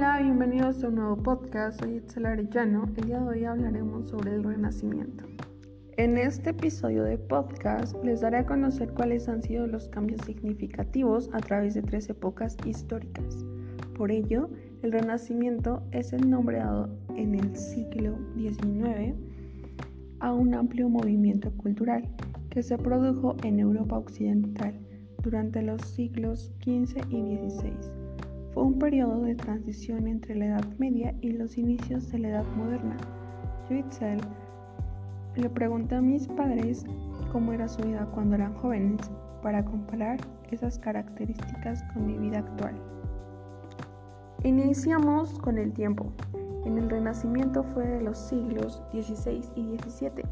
Hola, bienvenidos a un nuevo podcast. Soy Itzel Arellano. El día de hoy hablaremos sobre el Renacimiento. En este episodio de podcast les daré a conocer cuáles han sido los cambios significativos a través de tres épocas históricas. Por ello, el Renacimiento es el nombre dado en el siglo XIX a un amplio movimiento cultural que se produjo en Europa Occidental durante los siglos XV y XVI fue un periodo de transición entre la Edad Media y los inicios de la Edad Moderna. Yo, Itzel, le pregunté a mis padres cómo era su vida cuando eran jóvenes para comparar esas características con mi vida actual. Iniciamos con el tiempo. En el Renacimiento fue de los siglos XVI y XVII.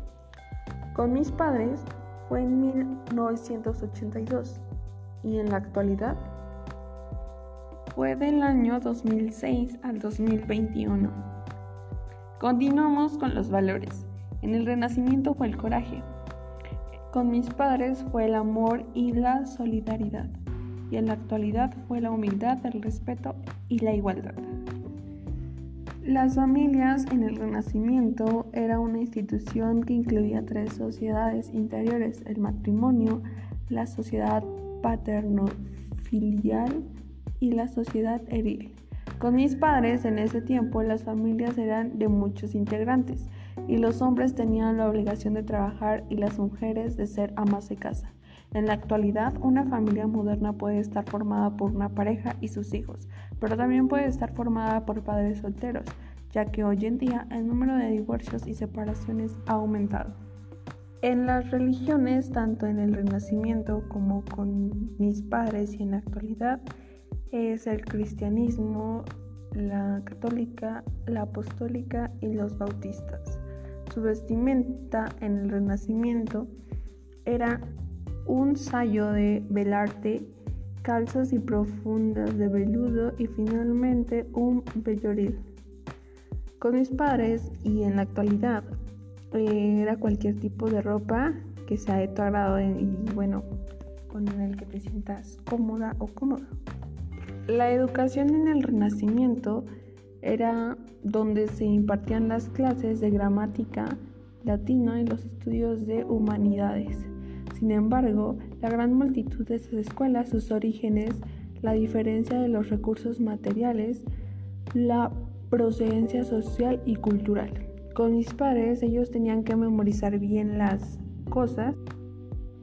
Con mis padres fue en 1982 y en la actualidad fue del año 2006 al 2021. Continuamos con los valores. En el Renacimiento fue el coraje. Con mis padres fue el amor y la solidaridad. Y en la actualidad fue la humildad, el respeto y la igualdad. Las familias en el Renacimiento era una institución que incluía tres sociedades interiores, el matrimonio, la sociedad paterno-filial y la sociedad eril. Con mis padres en ese tiempo las familias eran de muchos integrantes y los hombres tenían la obligación de trabajar y las mujeres de ser amas de casa. En la actualidad, una familia moderna puede estar formada por una pareja y sus hijos, pero también puede estar formada por padres solteros, ya que hoy en día el número de divorcios y separaciones ha aumentado. En las religiones, tanto en el Renacimiento como con mis padres y en la actualidad, es el cristianismo, la católica, la apostólica y los bautistas. Su vestimenta en el Renacimiento era un sayo de velarte, calzas y profundas de veludo y finalmente un velloril. Con mis padres y en la actualidad era cualquier tipo de ropa que sea de tu agrado y bueno, con el que te sientas cómoda o cómodo. La educación en el Renacimiento era donde se impartían las clases de gramática latina y los estudios de humanidades. Sin embargo, la gran multitud de esas escuelas, sus orígenes, la diferencia de los recursos materiales, la procedencia social y cultural. Con mis padres ellos tenían que memorizar bien las cosas,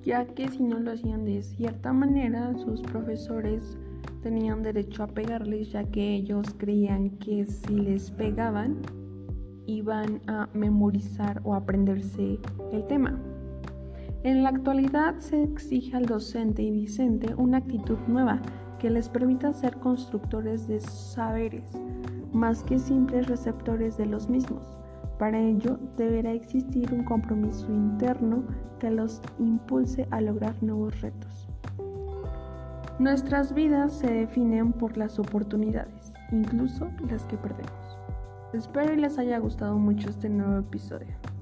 ya que si no lo hacían de cierta manera, sus profesores tenían derecho a pegarles ya que ellos creían que si les pegaban iban a memorizar o aprenderse el tema. En la actualidad se exige al docente y discente una actitud nueva que les permita ser constructores de saberes, más que simples receptores de los mismos. Para ello deberá existir un compromiso interno que los impulse a lograr nuevos retos. Nuestras vidas se definen por las oportunidades, incluso las que perdemos. Espero les haya gustado mucho este nuevo episodio.